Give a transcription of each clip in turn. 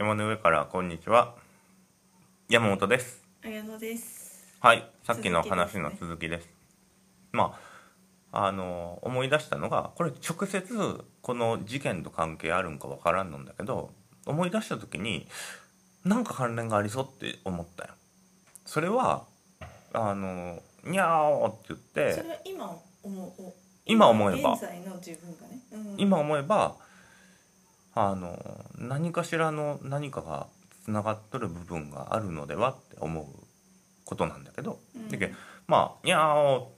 山の上からこんにちは。山本です。綾乃です。はい。さっきの話の続きです。まああの思い出したのがこれ直接この事件と関係あるんかわからんのんだけど思い出した時になんか関連がありそうって思ったよ。それはあの「にゃー」って言っそれては今思う今思えば。現在の自分がね、うん。今思えばあの何かしらの何かがつながっとる部分があるのではって思うことなんだけど、うん。だけどまあ「にゃー」っ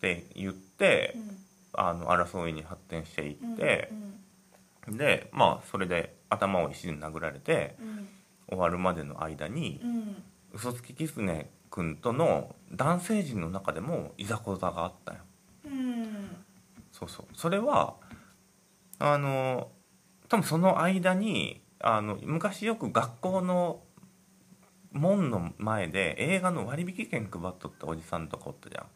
て言ってうん。あの争いに発展していってう、んでまあそれで頭を石で殴られてうん。終わるまでの間にうん。嘘つきキツネ君との男性陣の中でもいざこざがあったよ。うん。そうそう。それはあの多分その間にあの昔よく学校の門の前で映画の割引券配っとったおじさんとかおったじゃん。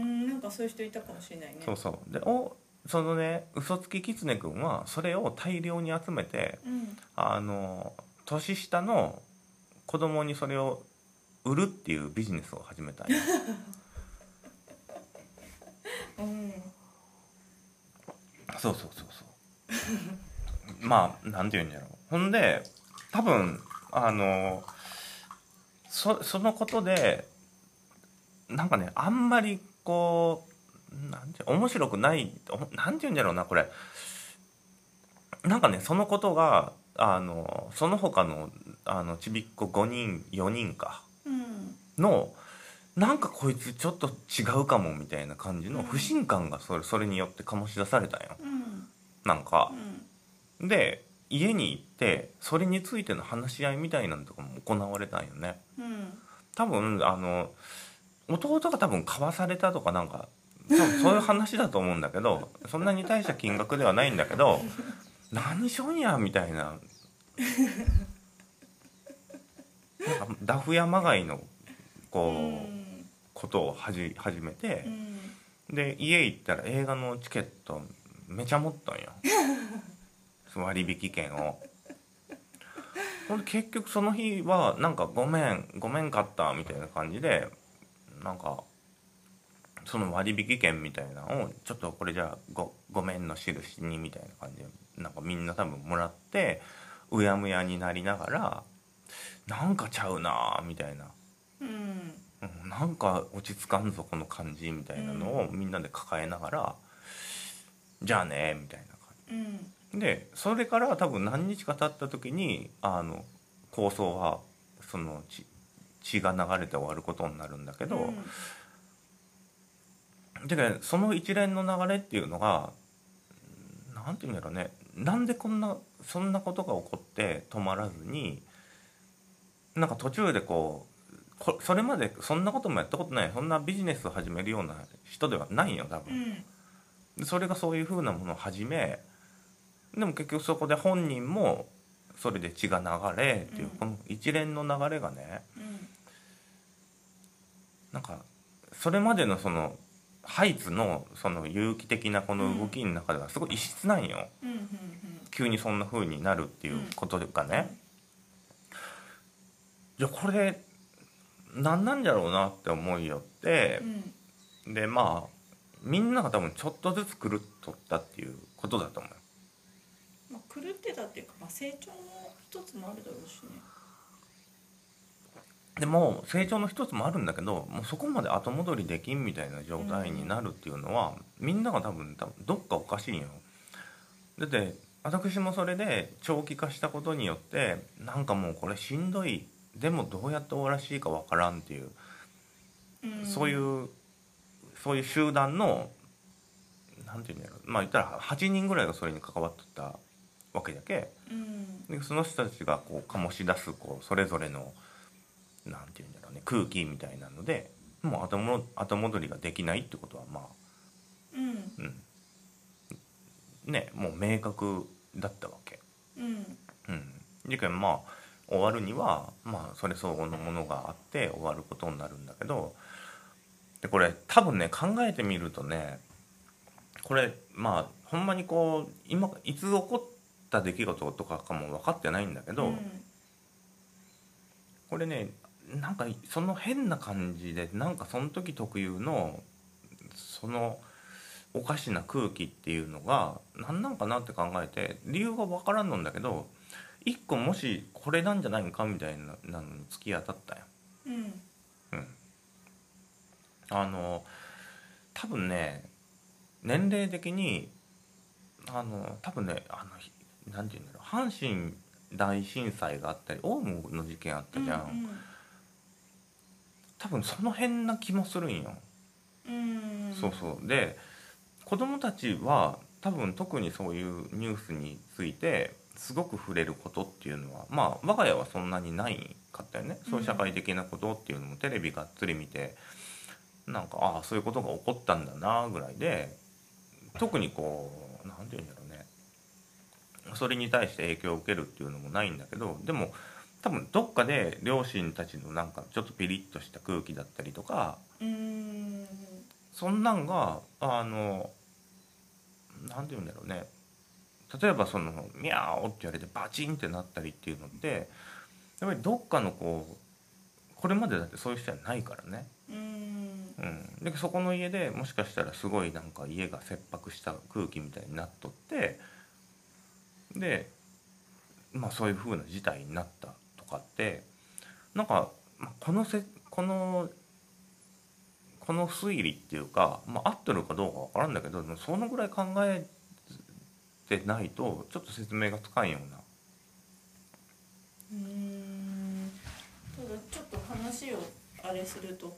うんなんかそういう人いたかもしれないね。そうそう。でおそのね嘘つきキツネ君はそれを大量に集めてうん。あの年下の子供にそれを売るっていうビジネスを始めたんよ うん。そうそうそうそう まあなんて言うんやろ。うほんで多分あのそそのことでなんかねあんまりこうなんて面白くないおなんて言うんだろうなこれ。なんかねそのことがあのその他のあのちびっこ5人4人か。うん。のなんかこいつちょっと違うかもみたいな感じのうん不信感がそれそれによって醸し出されたんよ。うん。なんか。うんで家に行ってそれについての話し合いみたいなのとかも行われたんよね。うん。多分あの弟が多分買わされたとかなんか多分そういう話だと思うんだけど そんなに大した金額ではないんだけど 何しょんやみたいな。なんかダフ屋まがいのこう、うん。ことをはじ始めてう、ん。で家行ったら映画のチケットめちゃ持ったんよ。そ の割引券を。ほんで結局その日はなんか「ごめんごめんかった」みたいな感じでなんかその割引券みたいなのをちょっとこれじゃあごごめんの印にみたいな感じでなんかみんな多分もらってうやむやになりながらなんかちゃうなみたいな。うん。うんなんか落ち着かんぞこの感じみたいなのをみんなで抱えながら、じゃあねみたいな感うん。じでそれから多分何日か経った時にあの構想はその血血が流れて終わることになるんだけど、だからその一連の流れっていうのがなんていうんだろうね。なんでこんなそんなことが起こって止まらずになんか途中でこうこそれまでそんなこともやったことないそんなビジネスを始めるような人ではないよ多分。うん。でそれがそういう風なものを始めでも結局そこで本人もそれで血が流れっていう、うん。この一連の流れがねうん。なんかそれまでのそのハイツのその有機的なこの動きの中ではすごい異質なんよ、急にそんな風になるっていうことがね、いやこれ何なんじゃろうなって思いよって。う、ん。でまあみんなが多分ちょっとずつ狂っとったっていうことだと思う。まあ、狂ってたっていうか、まあ、成長の一つもあるだろうしね。でも成長の一つもあるんだけどもうそこまで後戻りできんみたいな状態になるっていうのは、みんなが多分多分どっかおかしいんよ。だって私もそれで長期化したことによってなんかもうこれしんどいでもどうやって終わらしいかわからんっていう、うん。そういうそういう集団のなんていうんだろうまあ言ったら8人ぐらいがそれに関わっとったわけだけ。うん。でその人たちがこう醸し出すこうそれぞれのなんていうんだろうね空気みたいなのでもう後も後戻りができないってことはまあうん。うん。ねもう明確だったわけ。うん。うん、事件まあ終わるにはまあそれ相応のものがあって終わることになるんだけどでこれ多分ね考えてみるとねこれまあほんまにこう今いつ起こった出来事とかかも分かってないんだけど、うん。これねなんかその変な感じでなんかその時特有のそのおかしな空気っていうのが何なんかなって考えて理由が分からんのんだけど一個もしこれなんじゃないのかみたいななのに突き当たったよ。うん。うん、あの多分ね年齢的にあの多分ねあのひなんて言うんだろう。阪神大震災があったりオウムの事件あったじゃん、多分その辺な気もするんよ、うん。うんそうそう。で子供たちは多分特にそういうニュースについてすごく触れることっていうのはまあ我が家はそんなにないかったよね、そういう社会的なことっていうのもテレビがっつり見てなんかああそういうことが起こったんだなぐらいで特にこう何て言うんだろう。ねそれに対して影響を受けるっていうのもないんだけどでも多分どっかで両親たちのなんかちょっとピリッとした空気だったりとかうん。そんなんがあのなんて言うんだろうね。例えばその「ミャーオ」って言われてバチンってなったりっていうのってやっぱりどっかのこうこれまでだってそういう人はないからね、うん。うん、でそこの家でもしかしたらすごいなんか家が切迫した空気みたいになっとってでまあそういう風な事態になったとかってなんかこのせこのこの推理っていうか、まあ、合ってるかどうかわからんだけどそのぐらい考えてないとちょっと説明がつかんような。うんただちょっと話をあれすると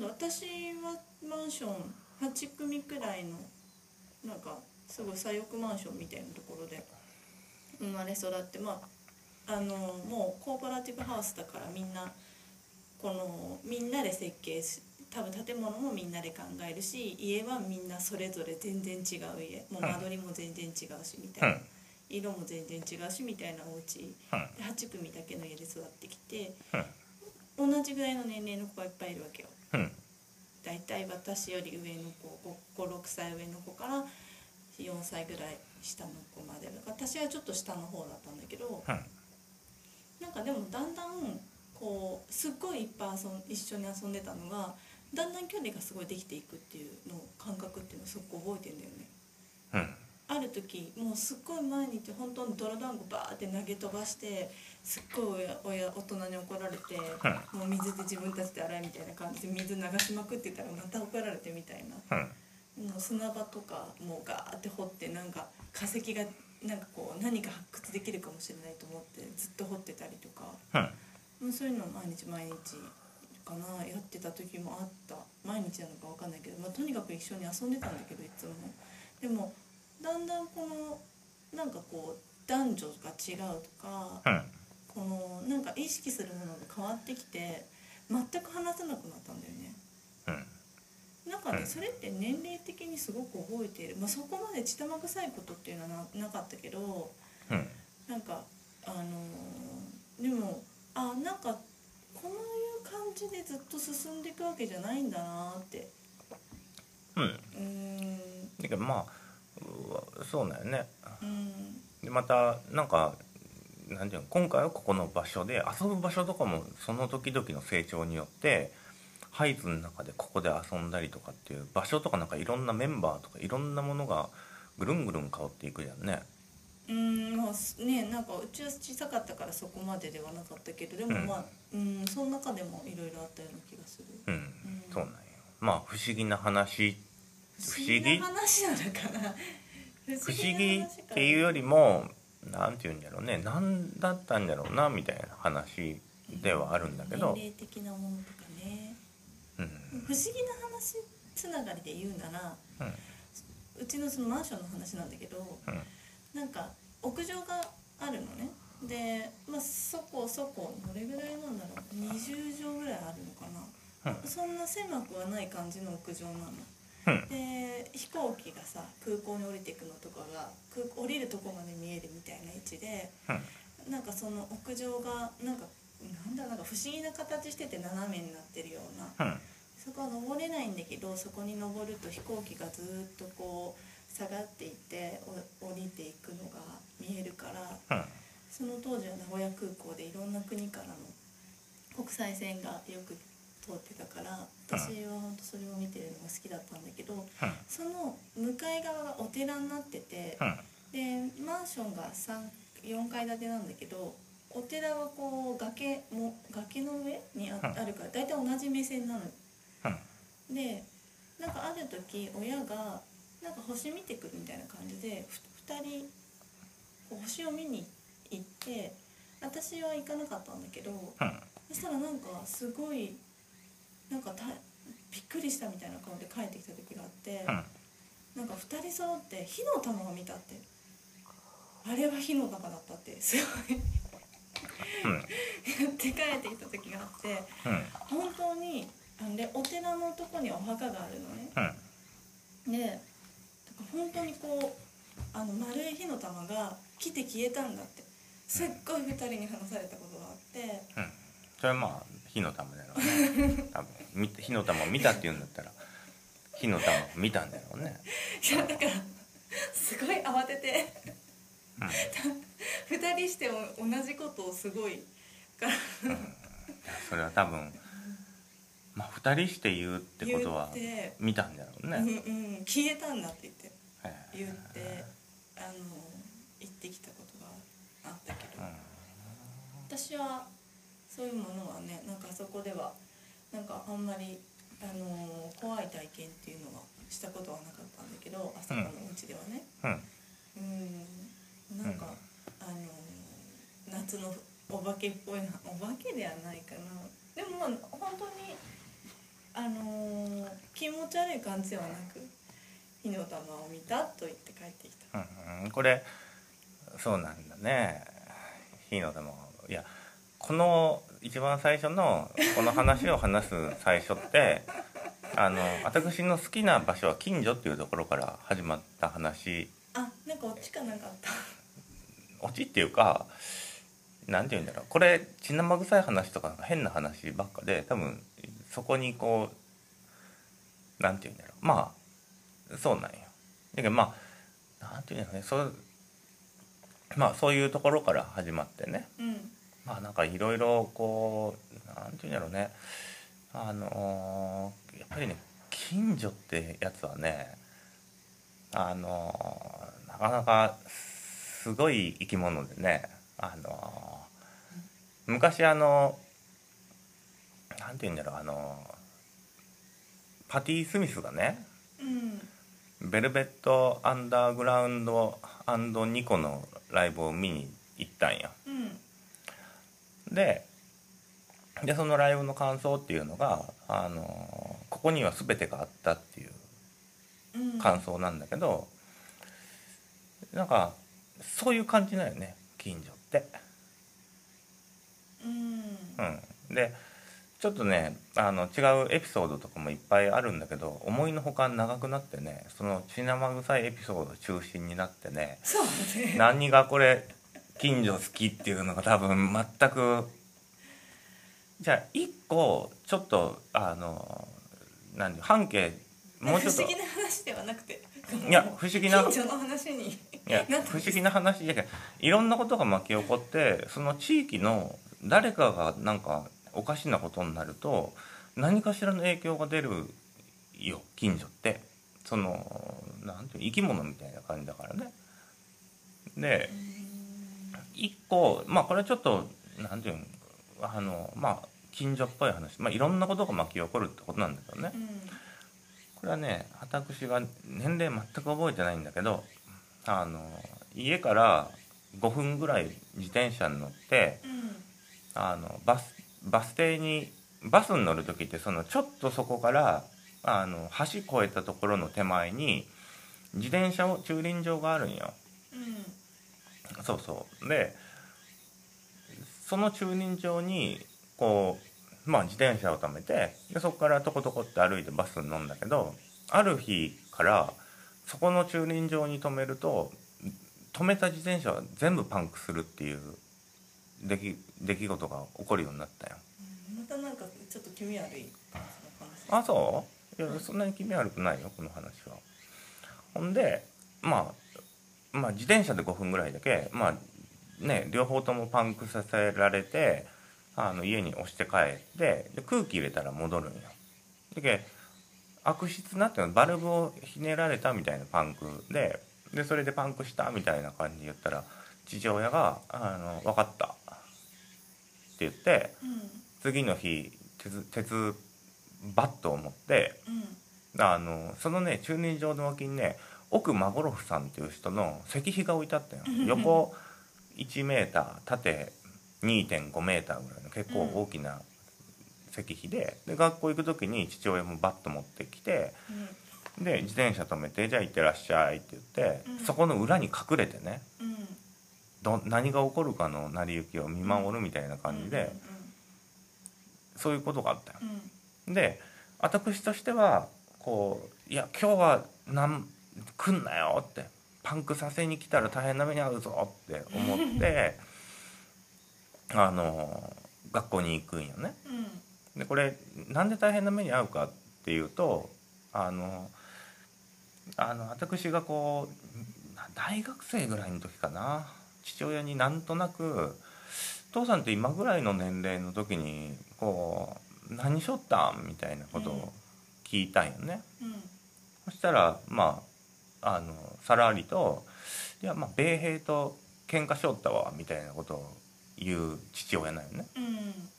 私はマンション8組くらいのなんかすごい左翼マンションみたいなところで生まれ育ってまああのもうコーポラティブハウスだからみんなこのみんなで設計し多分建物もみんなで考えるし家はみんなそれぞれ全然違う家。もう間取りも全然違うしみたいな、うん。色も全然違うしみたいなお家。うん。で8組だけの家で育ってきてうん。同じぐらいの年齢の子がいっぱいいるわけよ。うん。だいたい私より上の子56歳上の子から4歳ぐらい下の子まで。私はちょっと下の方だったんだけどうんなんかでもだんだんこうすっごいいっぱい遊ん一緒に遊んでたのがだんだん距離がすごいできていくっていうのを感覚っていうのをすごく覚えてんだよね。うんある時もうすっごい毎日本当に泥団子バーって投げ飛ばしてすっごい親親大人に怒られて、もう水で自分たちで洗いみたいな感じで水流しまくってたらまた怒られてみたいな。うんもう砂場とかもうガーって掘ってなんか化石がなんかこう何か発掘できるかもしれないと思ってずっと掘ってたりとか。うんもうそういうのを毎日毎日かな。やってた時もあった。毎日なのか分かんないけど、まあ、とにかく一緒に遊んでたんだけどいつも。でもだんだんこのなんかこう男女が違うとかうんこのなんか意識するものが変わってきて全く話せなくなったんだよね。うんなんかねうんそれって年齢的にすごく覚えている、まあ、そこまで血玉臭いことっていうのはななかったけどうんなんかあのーでもあなんかこういう感じでずっと進んでいくわけじゃないんだなって。うん。うーん。だけどまあそうだよね。うん。でまたなんかなんていうの今回はここの場所で遊ぶ場所とかもその時々の成長によってハイズの中でここで遊んだりとかっていう場所とかなんかいろんなメンバーとかいろんなものがぐるんぐるん変わっていくじゃんね。うーんまあすねなんかうちは小さかったからそこまでではなかったけどでもうんまあうん。その中でもいろいろあったような気がする。うん、ん。そうなんよ。まあ不思議な話。不思議。な話なのかな。不思議っていうよりもなんていうんだろうね。何だったんだろうなみたいな話ではあるんだけど、年齢的なものとか不思議な話つながりで言うな。らうちのそのマンションの話なんだけどうなんか屋上があるのね。で、まあ、そこそこどれぐらいなんだろう。20畳ぐらいあるのかな、そんな狭くはない感じの屋上なの。で飛行機がさ空港に降りていくのとかが空降りるとこまで見えるみたいな位置でうんなんかその屋上がなんかなんだなんか不思議な形してて斜めになってるような。そこは登れないんだけどそこに登ると飛行機がずっとこう下がっていってお降りていくのが見えるからうん。その当時は名古屋空港でいろんな国からの国際線がよく通ってたから私は本当それを見てるのが好きだったんだけど、その向かい側がお寺になってて、うん。でマンションが4階建てなんだけどお寺はこう崖も崖の上にあ,、るから大体同じ目線なの。うんでなんかある時親がなんか星見てくるみたいな感じでふ2人こう星を見に行って私は行かなかったんだけどうん。そしたらなんかすごいなんかたびっくりしたみたいな顔で帰ってきた時があって、うん。なんか2人揃って火の玉を見たって。あれは火の玉だったってすごい。うん。言って帰ってきた時があってでお寺のとこにはお墓があるのね。うんでだから本当にこうあの丸い火の玉が来て消えたんだって。すっごい2人に話されたことがあって。うんそれはまあ火の玉だろうね。多分。火の玉を見たって言うんだったら火の玉を見たんだろうね。いやだからすごい慌てて。2人しても同じことをすごいから。それは多分まあ二人して言うってことは見たんだろううんね、うん、消えたんだって言って。はい言ってあの行ってきたことがあったけど、うん。私はそういうものはねなんかそこではなんかあんまりあの怖い体験っていうのはしたことはなかったんだけどあそこのお家ではね。うん。うん。なんか、あの夏のお化けっぽいな。お化けではないかな。でもまあ本当にあの気持ち悪い感じではなく火の玉を見たと言って帰ってきた。うんうん。これそうなんだね。火の玉をいやこの一番最初のこの話を話す最初って あの私の好きな場所は近所っていうところから始まった話。あなんかオチかなんかあった。オチっていうかなんて言うんだろう。これ血生臭い話とか変な話ばっかで多分そこにこうなんて言うんだろう。まあそうなんよ。だけどまあなんて言うんだろうね。そうまあそういうところから始まってね。うん。まあなんかいろいろこうなんて言うんだろうね。あのーやっぱりね近所ってやつはねあのーなかなかすごい生き物でねあのー昔あのなんて言うんだろうあのパティ・スミスがねうん。ベルベット・アンダーグラウンドニコのライブを見に行ったんやうん。ででそのライブの感想っていうのがあのここには全てがあったっていううん。感想なんだけど、なんかそういう感じだよね近所って。うん。うん、でちょっとねあの違うエピソードとかもいっぱいあるんだけど思いのほか長くなってねその血生臭いエピソード中心になってねそうね。何がこれ近所好きっていうのが多分全くじゃあ一個ちょっとあの何半径もうちょっと不思議な話ではなくていや不思議な近所の話にいや不思議な話じゃけんいろんなことが巻き起こってその地域の誰かがなんかおかしなことになると何かしらの影響が出るよ近所って。そのなんていう生き物みたいな感じだからね。で一個まあこれはちょっとなんていうのあのまあ近所っぽい話、まあ、いろんなことが巻き起こるってことなんだけどね。うん。これはね私が年齢全く覚えてないんだけどあの家から5分ぐらい自転車に乗ってうん。あのバスバス停にバスに乗る時ってそのちょっとそこからあの橋越えたところの手前に自転車を駐輪場があるんよ。うん。そうそう。でその駐輪場にこうまあ自転車を止めてでそこからトコトコって歩いてバスに乗るんだけどある日からそこの駐輪場に止めると止めた自転車は全部パンクするっていう出来出来事が起こるようになったよ。またなんかちょっと気味悪い話。あそう？いやそんなに気味悪くないよこの話は。ほんでまあまあ自転車で5分ぐらいだけまあね両方ともパンクさせられてあの家に押して帰ってで空気入れたら戻るんよ。でけ悪質なっていうのはバルブをひねられたみたいなパンクででそれでパンクしたみたいな感じで言ったら父親が「あの分かった」言ってうん。次の日鉄鉄バットを持ってうん。あのそのね駐輪場の脇にね奥マゴロフさんっていう人の石碑が置いてあったよ。横1メーター縦2.5メーターぐらいの結構大きな石碑でで学校行く時に父親もバット持ってきてうん。で自転車止めて「じゃあ行ってらっしゃい」って言って、うん。そこの裏に隠れてねうんど何が起こるかの成り行きを見守るみたいな感じで、そういうことがあったよ。うんで私としてはこう「いや今日はなん来んなよ」って「パンクさせに来たら大変な目に遭うぞ」って思って あの学校に行くんよね。うんでこれなんで大変な目に遭うかっていうとあのあの私がこう大学生ぐらいの時かな父親になんとなく「父さんって今ぐらいの年齢の時にこう何しょったん?」みたいなことを聞いたんよね。うんそしたらまああのさらりと「いやまあ米兵と喧嘩しよったわ」みたいなことを言う父親なんよね。うん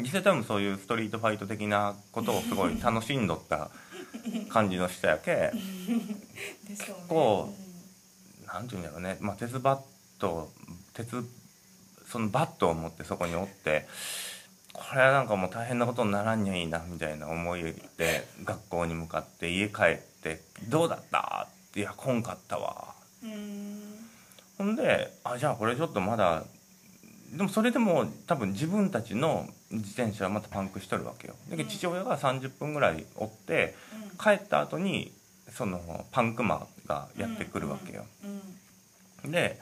実際多分そういうストリートファイト的なことをすごい楽しんどった 感じの人やけでしょうね構なんていうんだろうね、まあ、鉄バット鉄そのバットを持ってそこにおってこれはなんかもう大変なことにならんにゃいいなみたいな思いで学校に向かって家帰って「どうだった?」って「いやこんかったわ」ほんであじゃあこれちょっとまだでもそれでも多分自分たちの自転車はまたパンクしとるわけよ。だけど父親が30分ぐらい追って帰った後にそのパンクマがやってくるわけよ、うん。で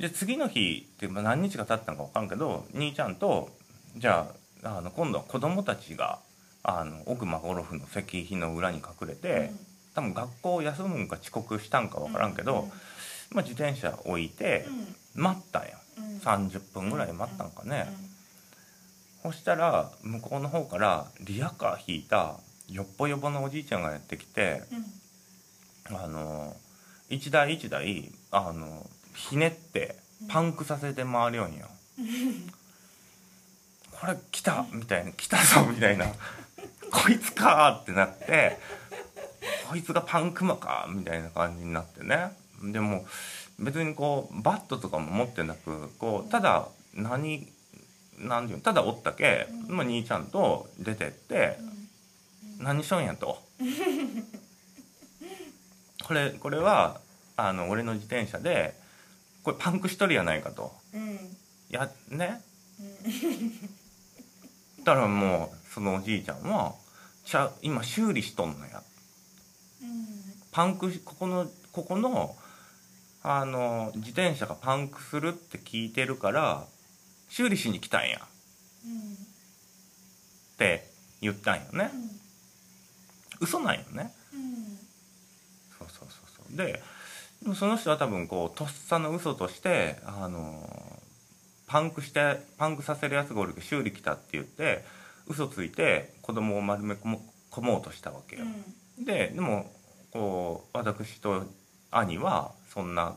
で次の日ってまあ何日か経ったのか分からんけど兄ちゃんとじゃああの今度は子供たちがあの奥間ゴルフの石碑の裏に隠れて、多分学校休むんか遅刻したんか分からんけど、まあ、自転車置いて待ったんようん。うん30分ぐらい待ったんかね、そしたら向こうの方からリアカー引いたよっぽよぼのおじいちゃんがやってきてうん。あの一台一台あのひねってパンクさせて回るよんよ、これ来たみたいな来たぞみたいな。こいつかってなってこいつがパンクマかみたいな感じになってね。でも別にこうバットとかも持ってなくこうただ何何ていうのただおったけ、うんま、兄ちゃんと出てってうん何しとんやと。これこれはあの俺の自転車でこれパンクしとるやないかと。うん。やね？うん。だからもうそのおじいちゃんは「ちゃ今修理しとんのや」うん。パンクしここのここのあの自転車がパンクするって聞いてるから修理しに来たんや。うん。って言ったんよね。うん。嘘なんよね。うん。そうそうそうそう。でその人は多分こうとっさの嘘としてあのパンクしてパンクさせるやつがおるけど修理来たって言って嘘ついて子供を丸め込もうとしたわけよ、ででもこう私と兄はそんな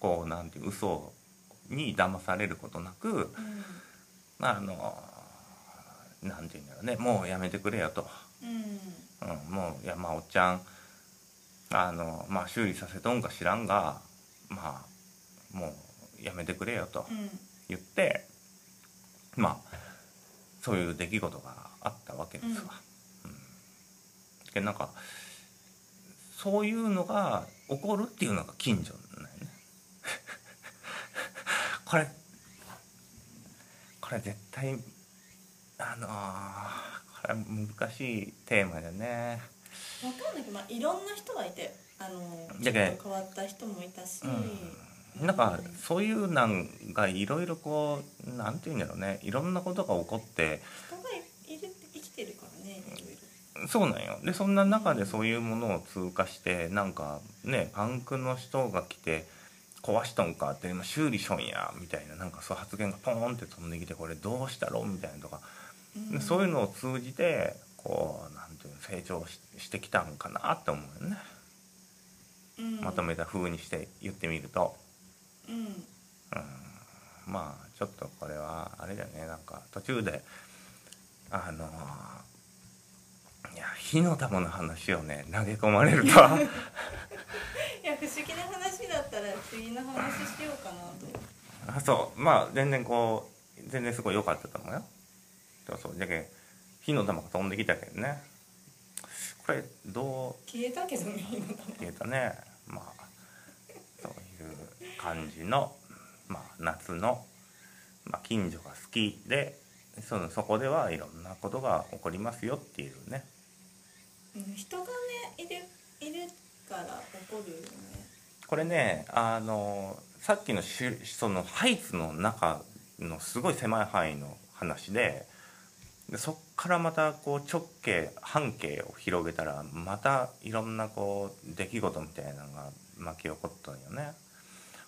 こうなんていう嘘に騙されることなくうん。あのなんていうんだろうねもうやめてくれよと。うん。うん、もういやまあおっちゃんあの、まあ、修理させとんか知らんがまあもうやめてくれよとうん言ってまあそういう出来事があったわけですわ。うんでなんかそういうのが起こるっていうのが近所なんよね。これこれ絶対あのこれは難しいテーマだね。わかんないけど、まあ、いろんな人がいてあのちょっと変わった人もいたし、なんかそういうなんがいろいろこうなんていうんだろうね。いろんなことが起こって。人がいる生きてるからねいろいろ。そうなんよ。でそんな中でそういうものを通過してなんかねパンクの人が来て壊しとんかって今修理しょんやみたいななんかそう発言がポーンって飛んできてこれどうしたろうみたいなとか、うん。そういうのを通じてこうなんていうの成長ししてきたんかなって思うよね、うん。まとめた風にして言ってみると。うん。うん。まあちょっとこれはあれだよね。なんか途中であのいや火の玉の話をね投げ込まれると。いや 不思議な話だったら不思議な話しようかなと。あそう。まあ全然こう全然すごい良かったと思うよ。そうそう。じゃけ火の玉が飛んできたけどねこれどう消えたけどね消えたね。まあそういう感じの、まあ、夏の、まあ、近所が好きでそのそこではいろんなことが起こりますよっていうね。うん人がねいるいるから起こるよね。これねあのさっきのしそのハイツの中のすごい狭い範囲の話ででそっからまたこう直径半径を広げたらまたいろんなこう出来事みたいなのが巻き起こったんよね。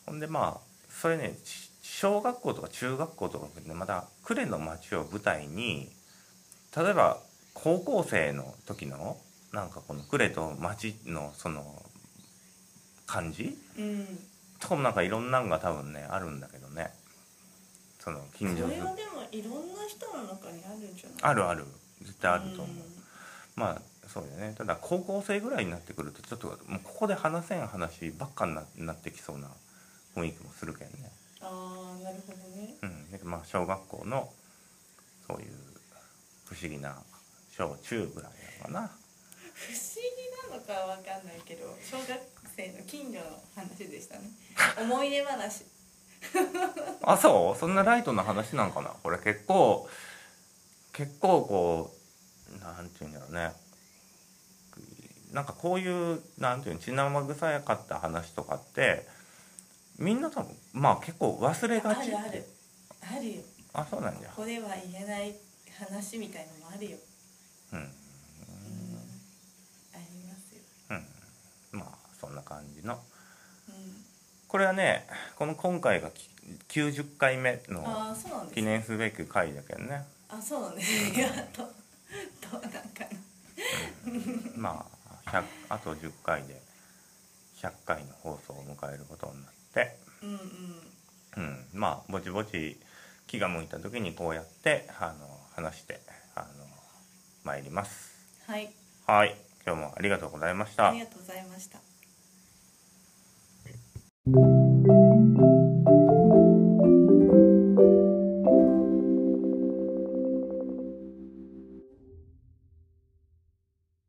ほんでまあそれねし小学校とか中学校とかでまた呉の町を舞台に例えば高校生の時のなんかこの呉と町のその感じ？うん。とかもなんかいろんなのが多分ねあるんだけどねそのそ近所れはづでもいろんな人の中にあるんじゃない？あるある。絶対あると思う、ん。まあそうだよね。ただ高校生ぐらいになってくるとちょっともうここで話せん話ばっかにななってきそうな雰囲気もするけどね。ああなるほどね。うん。でまあ小学校のそういう不思議な小中ぐらいなのかな。不思議なのかはわかんないけど小学生の近所の話でしたね。思い出話 あそう？そんなライトな話なんかな？これ結構結構こうなんていうんだろうね。なんかこういうなんていうの？血生臭やかった話とかってみんな多分まあ結構忘れがち。あるある。あるよ。あそうなんじゃ。ここでは言えない話みたいのもあるよ。うん。うん。ありますよ。うん。まあそんな感じの。うんこれはねこの今回がき90回目の記念すべき回だけどね。あそうなんです。いやどどうなんかな。まあ100あと10回で100回の放送を迎えることになって。うんうん。うん、まあぼちぼち気が向いた時にこうやってあの話してあの参ります。はい。はい。今日もありがとうございました。ありがとうございましたうん。